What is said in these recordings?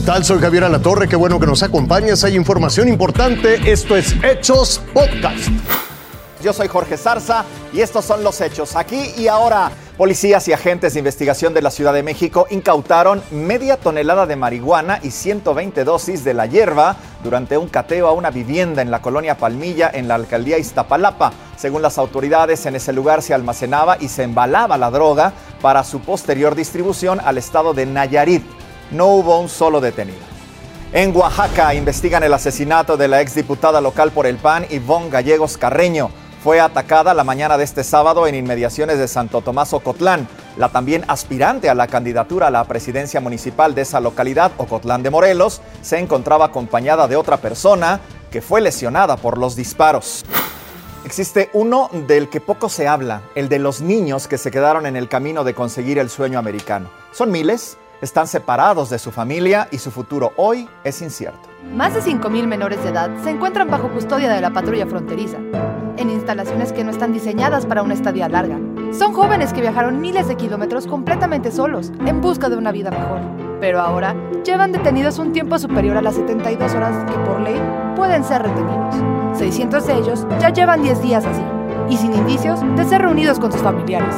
tal? Soy Javier Alatorre, qué bueno que nos acompañes. Hay información importante. Esto es Hechos Podcast. Yo soy Jorge Zarza y estos son los hechos. Aquí y ahora, policías y agentes de investigación de la Ciudad de México incautaron media tonelada de marihuana y 120 dosis de la hierba durante un cateo a una vivienda en la colonia Palmilla en la alcaldía Iztapalapa. Según las autoridades, en ese lugar se almacenaba y se embalaba la droga para su posterior distribución al estado de Nayarit. No hubo un solo detenido. En Oaxaca investigan el asesinato de la exdiputada local por el PAN, Ivonne Gallegos Carreño fue atacada la mañana de este sábado en inmediaciones de Santo Tomás Ocotlán. La también aspirante a la candidatura a la presidencia municipal de esa localidad, Ocotlán de Morelos, se encontraba acompañada de otra persona que fue lesionada por los disparos. Existe uno del que poco se habla, el de los niños que se quedaron en el camino de conseguir el sueño americano. Son miles, están separados de su familia y su futuro hoy es incierto. Más de 5.000 menores de edad se encuentran bajo custodia de la patrulla fronteriza en instalaciones que no están diseñadas para una estadía larga. Son jóvenes que viajaron miles de kilómetros completamente solos, en busca de una vida mejor. Pero ahora llevan detenidos un tiempo superior a las 72 horas que por ley pueden ser retenidos. 600 de ellos ya llevan 10 días así, y sin indicios de ser reunidos con sus familiares.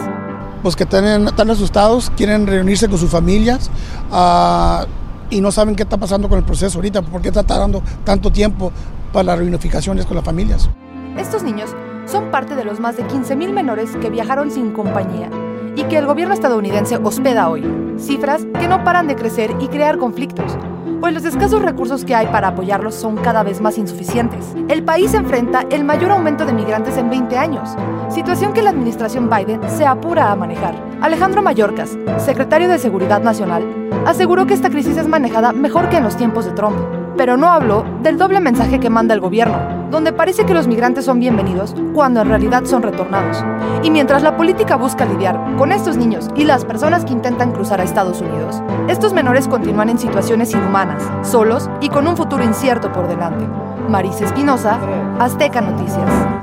Pues que están, están asustados, quieren reunirse con sus familias. Uh, y no saben qué está pasando con el proceso ahorita, por qué está tardando tanto tiempo para las reunificaciones con las familias. Estos niños son parte de los más de 15.000 menores que viajaron sin compañía y que el gobierno estadounidense hospeda hoy. Cifras que no paran de crecer y crear conflictos, pues los escasos recursos que hay para apoyarlos son cada vez más insuficientes. El país enfrenta el mayor aumento de migrantes en 20 años, situación que la administración Biden se apura a manejar. Alejandro Mayorkas, secretario de Seguridad Nacional, aseguró que esta crisis es manejada mejor que en los tiempos de Trump, pero no habló del doble mensaje que manda el gobierno, donde parece que los migrantes son bienvenidos cuando en realidad son retornados. Y mientras la política busca lidiar con estos niños y las personas que intentan cruzar a Estados Unidos, estos menores continúan en situaciones inhumanas, solos y con un futuro incierto por delante. Marisa Espinosa, Azteca Noticias.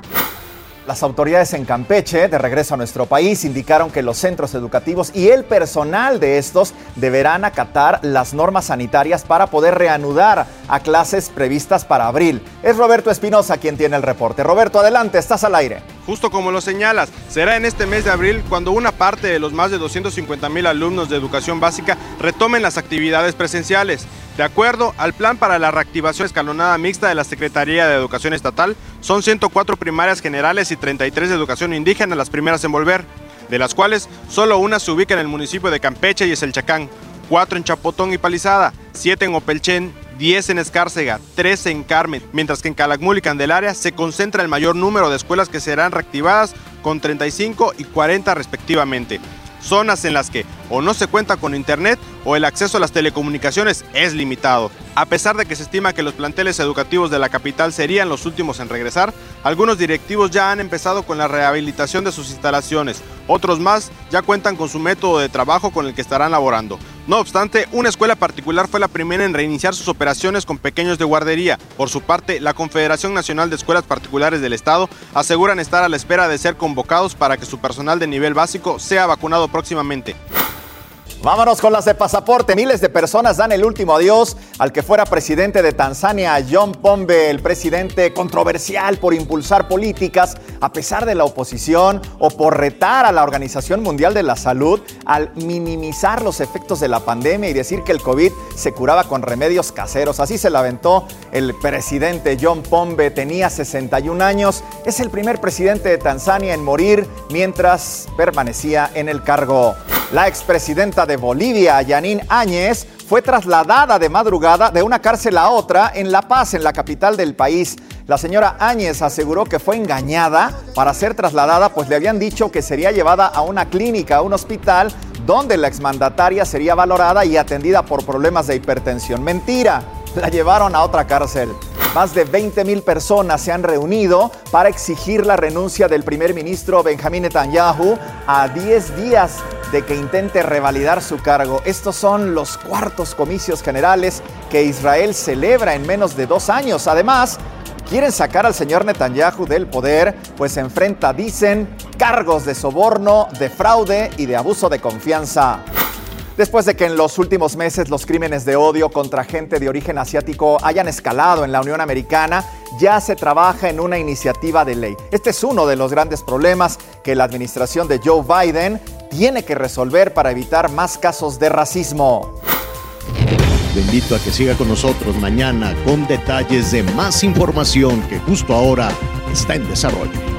Las autoridades en Campeche, de regreso a nuestro país, indicaron que los centros educativos y el personal de estos deberán acatar las normas sanitarias para poder reanudar a clases previstas para abril. Es Roberto Espinosa quien tiene el reporte. Roberto, adelante, estás al aire. Justo como lo señalas, será en este mes de abril cuando una parte de los más de 250 mil alumnos de educación básica retomen las actividades presenciales. De acuerdo al plan para la reactivación escalonada mixta de la Secretaría de Educación Estatal, son 104 primarias generales y 33 de educación indígena las primeras en volver, de las cuales solo una se ubica en el municipio de Campeche y es el Chacán, 4 en Chapotón y Palizada, 7 en Opelchen, 10 en Escárcega, 13 en Carmen, mientras que en Calakmul y Candelaria se concentra el mayor número de escuelas que serán reactivadas con 35 y 40 respectivamente zonas en las que o no se cuenta con internet o el acceso a las telecomunicaciones es limitado. A pesar de que se estima que los planteles educativos de la capital serían los últimos en regresar, algunos directivos ya han empezado con la rehabilitación de sus instalaciones, otros más ya cuentan con su método de trabajo con el que estarán laborando. No obstante, una escuela particular fue la primera en reiniciar sus operaciones con pequeños de guardería. Por su parte, la Confederación Nacional de Escuelas Particulares del Estado aseguran estar a la espera de ser convocados para que su personal de nivel básico sea vacunado próximamente. Vámonos con las de pasaporte. Miles de personas dan el último adiós al que fuera presidente de Tanzania, John Pombe, el presidente controversial por impulsar políticas a pesar de la oposición o por retar a la Organización Mundial de la Salud al minimizar los efectos de la pandemia y decir que el COVID se curaba con remedios caseros. Así se lamentó el presidente John Pombe, tenía 61 años, es el primer presidente de Tanzania en morir mientras permanecía en el cargo. La expresidenta de Bolivia, Yanín Áñez, fue trasladada de madrugada de una cárcel a otra en La Paz, en la capital del país. La señora Áñez aseguró que fue engañada para ser trasladada, pues le habían dicho que sería llevada a una clínica, a un hospital, donde la exmandataria sería valorada y atendida por problemas de hipertensión. Mentira, la llevaron a otra cárcel. Más de 20 mil personas se han reunido para exigir la renuncia del primer ministro Benjamín Netanyahu a 10 días de que intente revalidar su cargo. Estos son los cuartos comicios generales que Israel celebra en menos de dos años. Además, quieren sacar al señor Netanyahu del poder, pues enfrenta, dicen, cargos de soborno, de fraude y de abuso de confianza. Después de que en los últimos meses los crímenes de odio contra gente de origen asiático hayan escalado en la Unión Americana, ya se trabaja en una iniciativa de ley. Este es uno de los grandes problemas que la administración de Joe Biden tiene que resolver para evitar más casos de racismo. Te invito a que siga con nosotros mañana con detalles de más información que justo ahora está en desarrollo.